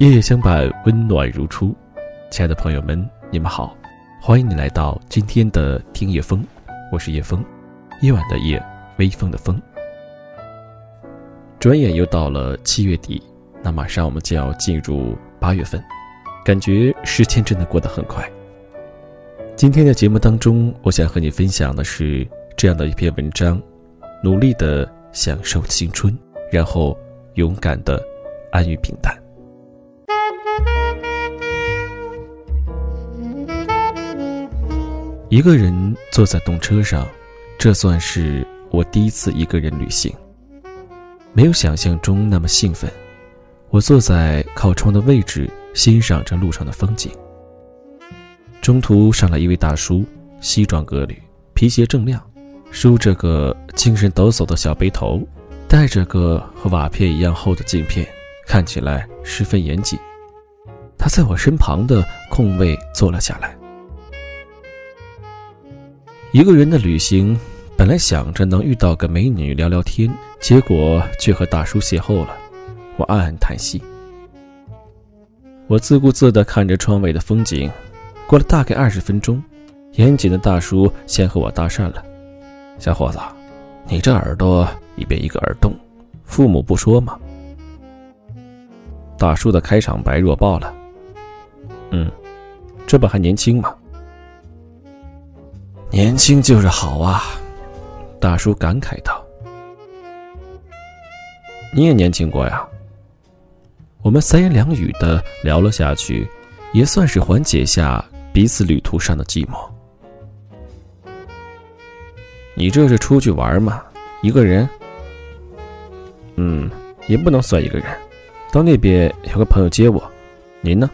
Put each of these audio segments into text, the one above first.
夜夜相伴，温暖如初。亲爱的朋友们，你们好，欢迎你来到今天的听夜风，我是叶风，夜晚的夜，微风的风。转眼又到了七月底，那马上我们就要进入八月份，感觉时间真的过得很快。今天的节目当中，我想和你分享的是这样的一篇文章：努力的享受青春，然后勇敢的安于平淡。一个人坐在动车上，这算是我第一次一个人旅行。没有想象中那么兴奋。我坐在靠窗的位置，欣赏着路上的风景。中途上来一位大叔，西装革履，皮鞋锃亮，梳着个精神抖擞的小背头，戴着个和瓦片一样厚的镜片，看起来十分严谨。他在我身旁的空位坐了下来。一个人的旅行，本来想着能遇到个美女聊聊天，结果却和大叔邂逅了。我暗暗叹息。我自顾自地看着窗外的风景，过了大概二十分钟，严谨的大叔先和我搭讪了：“小伙子，你这耳朵一边一个耳洞，父母不说吗？”大叔的开场白弱爆了：“嗯，这不还年轻吗？”年轻就是好啊，大叔感慨道：“你也年轻过呀。”我们三言两语的聊了下去，也算是缓解下彼此旅途上的寂寞。你这是出去玩吗？一个人？嗯，也不能算一个人，到那边有个朋友接我。您呢？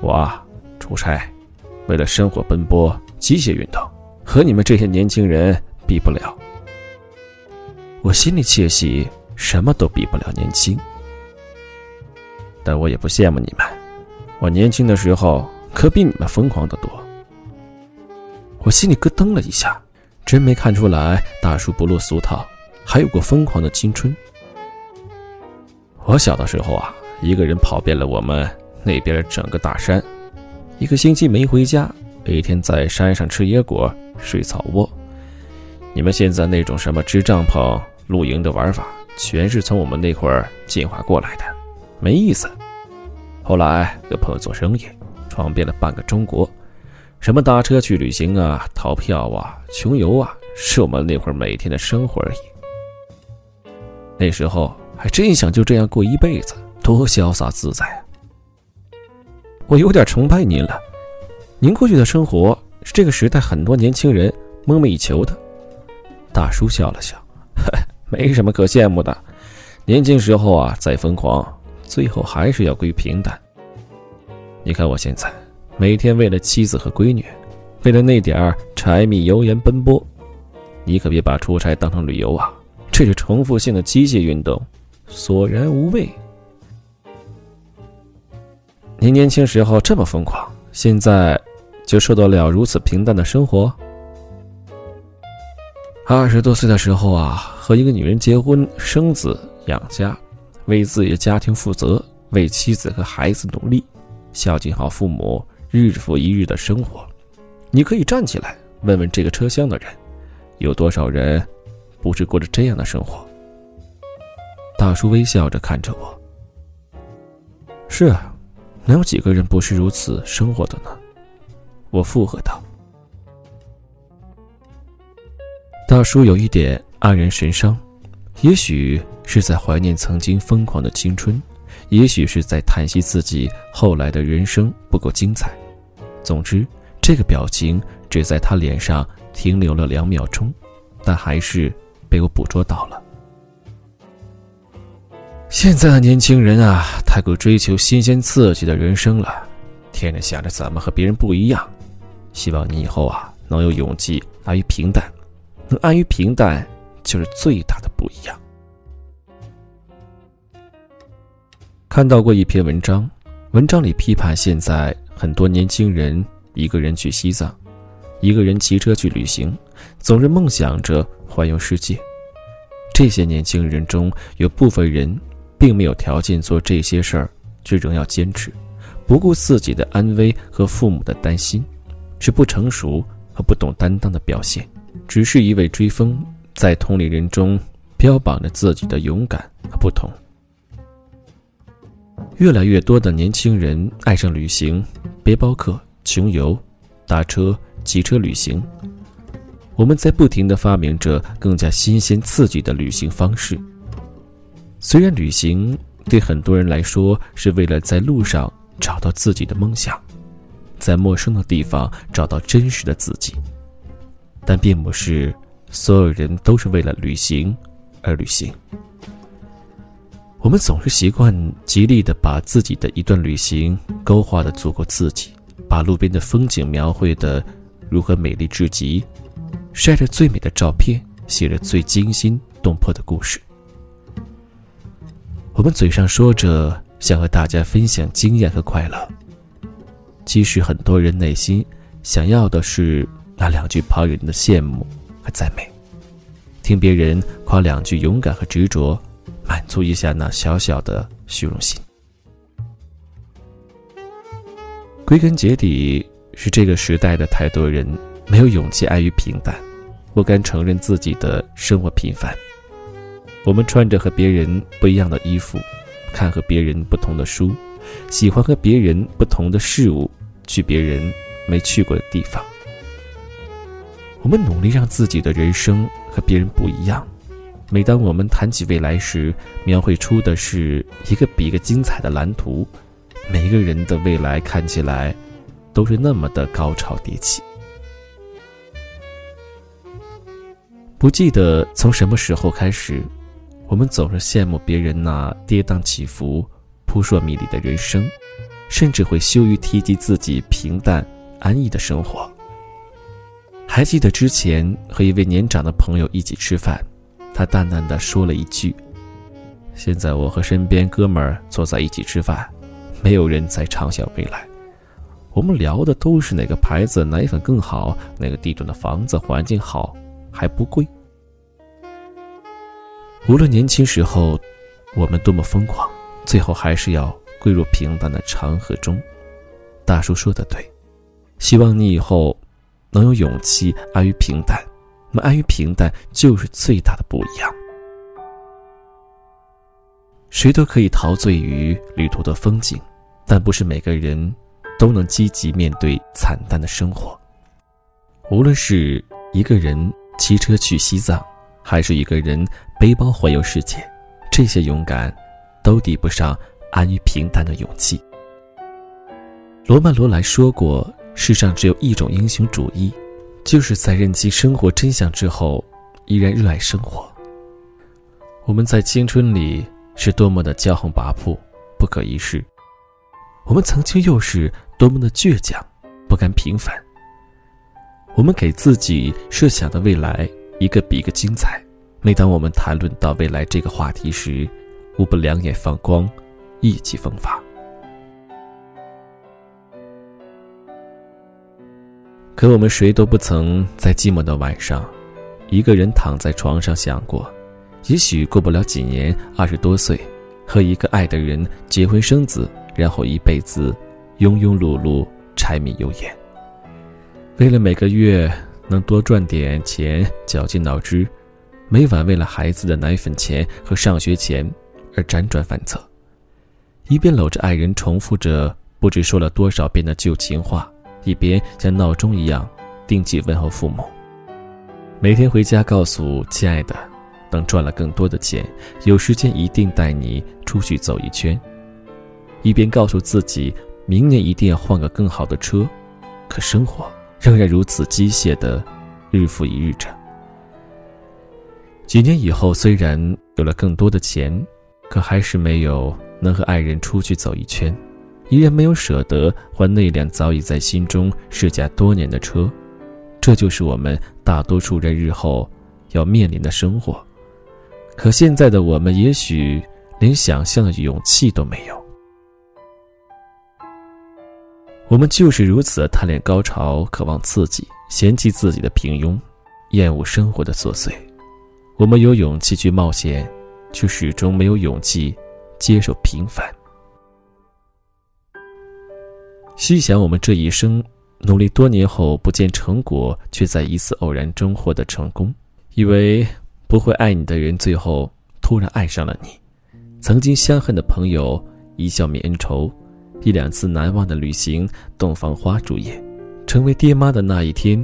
我啊，出差，为了生活奔波。机械运动和你们这些年轻人比不了，我心里窃喜，什么都比不了年轻。但我也不羡慕你们，我年轻的时候可比你们疯狂的多。我心里咯噔了一下，真没看出来大叔不落俗套，还有过疯狂的青春。我小的时候啊，一个人跑遍了我们那边整个大山，一个星期没回家。每天在山上吃野果、睡草窝。你们现在那种什么支帐篷、露营的玩法，全是从我们那会儿进化过来的，没意思。后来有朋友做生意，闯遍了半个中国，什么搭车去旅行啊、逃票啊、穷游啊，是我们那会儿每天的生活而已。那时候还真想就这样过一辈子，多潇洒自在啊！我有点崇拜您了。您过去的生活是这个时代很多年轻人梦寐以求的。大叔笑了笑，没什么可羡慕的。年轻时候啊，再疯狂，最后还是要归平淡。你看我现在，每天为了妻子和闺女，为了那点儿柴米油盐奔波。你可别把出差当成旅游啊，这是重复性的机械运动，索然无味。您年轻时候这么疯狂。现在，就受得了如此平淡的生活？二十多岁的时候啊，和一个女人结婚、生子、养家，为自己的家庭负责，为妻子和孩子努力，孝敬好父母，日复一日的生活。你可以站起来问问这个车厢的人，有多少人不是过着这样的生活？大叔微笑着看着我。是啊。能有几个人不是如此生活的呢？我附和道。大叔有一点黯然神伤，也许是在怀念曾经疯狂的青春，也许是在叹息自己后来的人生不够精彩。总之，这个表情只在他脸上停留了两秒钟，但还是被我捕捉到了。现在的年轻人啊，太过追求新鲜刺激的人生了，天天想着怎么和别人不一样。希望你以后啊，能有勇气安于平淡，能安于平淡就是最大的不一样。看到过一篇文章，文章里批判现在很多年轻人一个人去西藏，一个人骑车去旅行，总是梦想着环游世界。这些年轻人中有部分人。并没有条件做这些事儿，却仍要坚持，不顾自己的安危和父母的担心，是不成熟和不懂担当的表现。只是一味追风，在同龄人中标榜着自己的勇敢和不同。越来越多的年轻人爱上旅行，背包客、穷游、打车、骑车旅行。我们在不停的发明着更加新鲜刺激的旅行方式。虽然旅行对很多人来说是为了在路上找到自己的梦想，在陌生的地方找到真实的自己，但并不是所有人都是为了旅行而旅行。我们总是习惯极力地把自己的一段旅行勾画的足够刺激，把路边的风景描绘的如何美丽至极，晒着最美的照片，写着最惊心动魄的故事。我们嘴上说着想和大家分享经验和快乐，其实很多人内心想要的是那两句旁人的羡慕和赞美，听别人夸两句勇敢和执着。满足一下那小小的虚荣心。归根结底，是这个时代的太多人没有勇气，安于平淡，不敢承认自己的生活平凡。我们穿着和别人不一样的衣服，看和别人不同的书，喜欢和别人不同的事物，去别人没去过的地方。我们努力让自己的人生和别人不一样。每当我们谈起未来时，描绘出的是一个比一个精彩的蓝图。每一个人的未来看起来都是那么的高潮迭起。不记得从什么时候开始，我们总是羡慕别人那跌宕起伏、扑朔迷离的人生，甚至会羞于提及自己平淡安逸的生活。还记得之前和一位年长的朋友一起吃饭。他淡淡的说了一句：“现在我和身边哥们儿坐在一起吃饭，没有人在畅想未来。我们聊的都是哪个牌子奶粉更好，哪个地段的房子环境好，还不贵。无论年轻时候我们多么疯狂，最后还是要归入平淡的长河中。”大叔说的对，希望你以后能有勇气安于平淡。那么安于平淡就是最大的不一样。谁都可以陶醉于旅途的风景，但不是每个人都能积极面对惨淡的生活。无论是一个人骑车去西藏，还是一个人背包环游世界，这些勇敢都抵不上安于平淡的勇气。罗曼·罗兰说过：“世上只有一种英雄主义。”就是在认清生活真相之后，依然热爱生活。我们在青春里是多么的骄横跋扈、不可一世，我们曾经又是多么的倔强、不甘平凡。我们给自己设想的未来一个比一个精彩。每当我们谈论到未来这个话题时，无不两眼放光，意气风发。可我们谁都不曾在寂寞的晚上，一个人躺在床上想过，也许过不了几年，二十多岁，和一个爱的人结婚生子，然后一辈子庸庸碌碌、柴米油盐。为了每个月能多赚点钱，绞尽脑汁，每晚为了孩子的奶粉钱和上学钱而辗转反侧，一边搂着爱人重复着不知说了多少遍的旧情话。一边像闹钟一样定期问候父母，每天回家告诉亲爱的，等赚了更多的钱，有时间一定带你出去走一圈。一边告诉自己，明年一定要换个更好的车，可生活仍然如此机械的日复一日着。几年以后，虽然有了更多的钱，可还是没有能和爱人出去走一圈。依然没有舍得换那辆早已在心中试驾多年的车，这就是我们大多数人日后要面临的生活。可现在的我们，也许连想象的勇气都没有。我们就是如此贪恋高潮，渴望刺激，嫌弃自己的平庸，厌恶生活的琐碎。我们有勇气去冒险，却始终没有勇气接受平凡。细想我们这一生努力多年后不见成果，却在一次偶然中获得成功，以为不会爱你的人，最后突然爱上了你；曾经相恨的朋友，一笑泯恩仇；一两次难忘的旅行，洞房花烛夜，成为爹妈的那一天。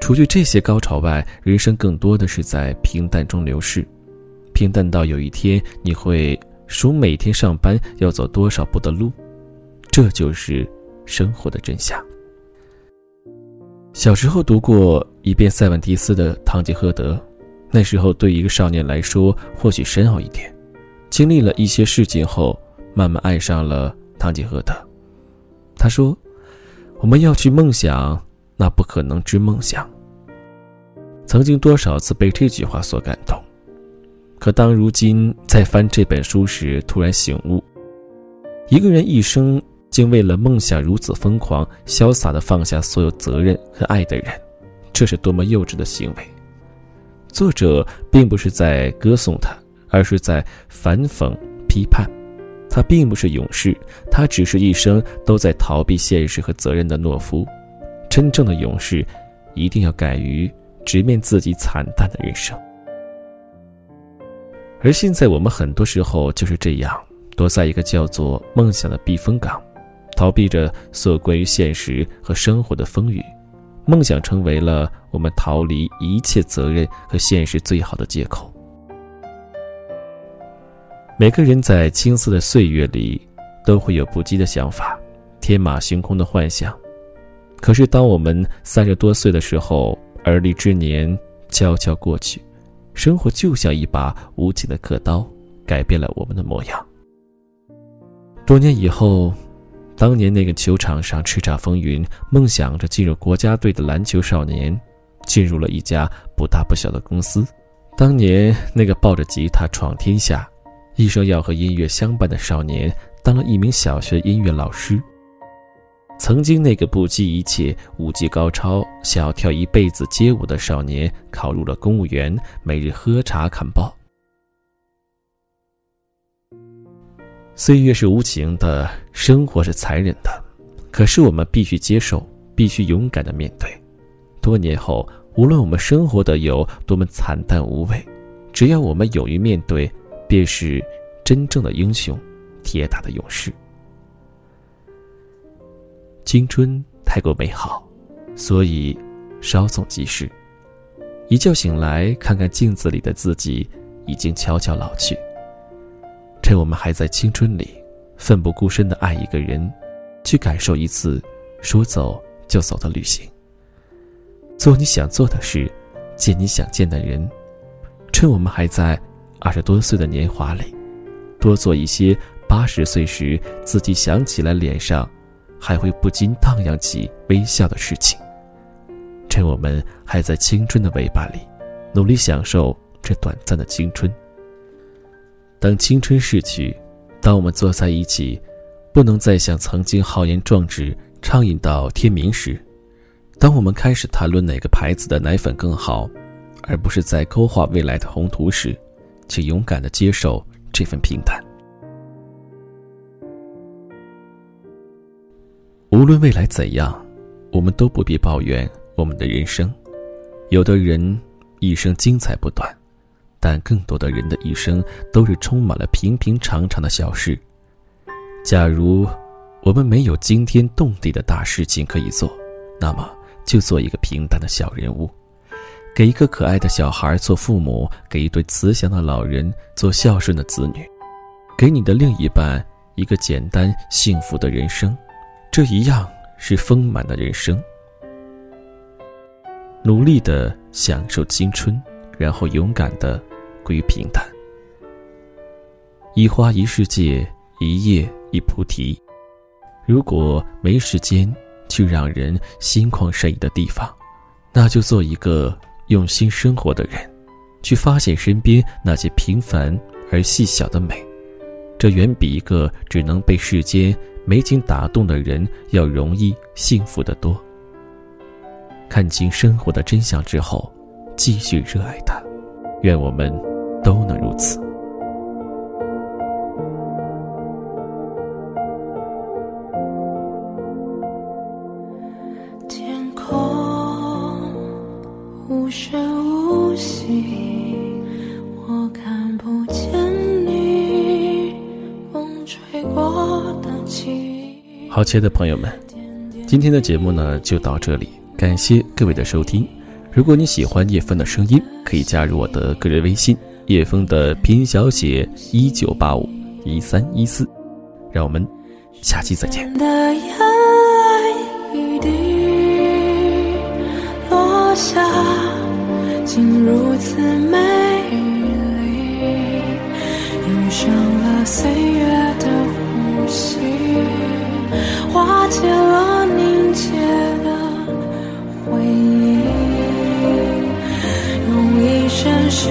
除去这些高潮外，人生更多的是在平淡中流逝，平淡到有一天你会数每天上班要走多少步的路，这就是生活的真相。小时候读过一遍塞万提斯的《堂吉诃德》，那时候对一个少年来说或许深奥一点。经历了一些事情后，慢慢爱上了堂吉诃德。他说：“我们要去梦想。”那不可能之梦想。曾经多少次被这句话所感动，可当如今在翻这本书时，突然醒悟：一个人一生竟为了梦想如此疯狂、潇洒地放下所有责任和爱的人，这是多么幼稚的行为！作者并不是在歌颂他，而是在反讽、批判。他并不是勇士，他只是一生都在逃避现实和责任的懦夫。真正的勇士，一定要敢于直面自己惨淡的人生。而现在，我们很多时候就是这样，躲在一个叫做梦想的避风港，逃避着所有关于现实和生活的风雨。梦想成为了我们逃离一切责任和现实最好的借口。每个人在青涩的岁月里，都会有不羁的想法，天马行空的幻想。可是，当我们三十多岁的时候，而立之年悄悄过去，生活就像一把无情的刻刀，改变了我们的模样。多年以后，当年那个球场上叱咤风云、梦想着进入国家队的篮球少年，进入了一家不大不小的公司；当年那个抱着吉他闯天下、一生要和音乐相伴的少年，当了一名小学音乐老师。曾经那个不计一切、舞技高超、想要跳一辈子街舞的少年，考入了公务员，每日喝茶看报。岁月是无情的，生活是残忍的，可是我们必须接受，必须勇敢的面对。多年后，无论我们生活的有多么惨淡无味，只要我们勇于面对，便是真正的英雄，铁打的勇士。青春太过美好，所以稍纵即逝。一觉醒来，看看镜子里的自己，已经悄悄老去。趁我们还在青春里，奋不顾身的爱一个人，去感受一次说走就走的旅行。做你想做的事，见你想见的人。趁我们还在二十多岁的年华里，多做一些八十岁时自己想起来脸上。还会不禁荡漾起微笑的事情。趁我们还在青春的尾巴里，努力享受这短暂的青春。当青春逝去，当我们坐在一起，不能再像曾经豪言壮志、畅饮到天明时，当我们开始谈论哪个牌子的奶粉更好，而不是在勾画未来的宏图时，请勇敢的接受这份平淡。无论未来怎样，我们都不必抱怨我们的人生。有的人一生精彩不断，但更多的人的一生都是充满了平平常常的小事。假如我们没有惊天动地的大事情可以做，那么就做一个平淡的小人物，给一个可爱的小孩做父母，给一对慈祥的老人做孝顺的子女，给你的另一半一个简单幸福的人生。这一样是丰满的人生。努力的享受青春，然后勇敢的归于平淡。一花一世界，一叶一菩提。如果没时间去让人心旷神怡的地方，那就做一个用心生活的人，去发现身边那些平凡而细小的美。这远比一个只能被世间。美景打动的人要容易幸福得多。看清生活的真相之后，继续热爱它。愿我们都能如此。好，亲爱的朋友们，今天的节目呢就到这里，感谢各位的收听。如果你喜欢叶枫的声音，可以加入我的个人微信叶枫的拼音小写一九八五一三一四，让我们下期再见。落下，竟如此美结了凝结的回忆，用一生寻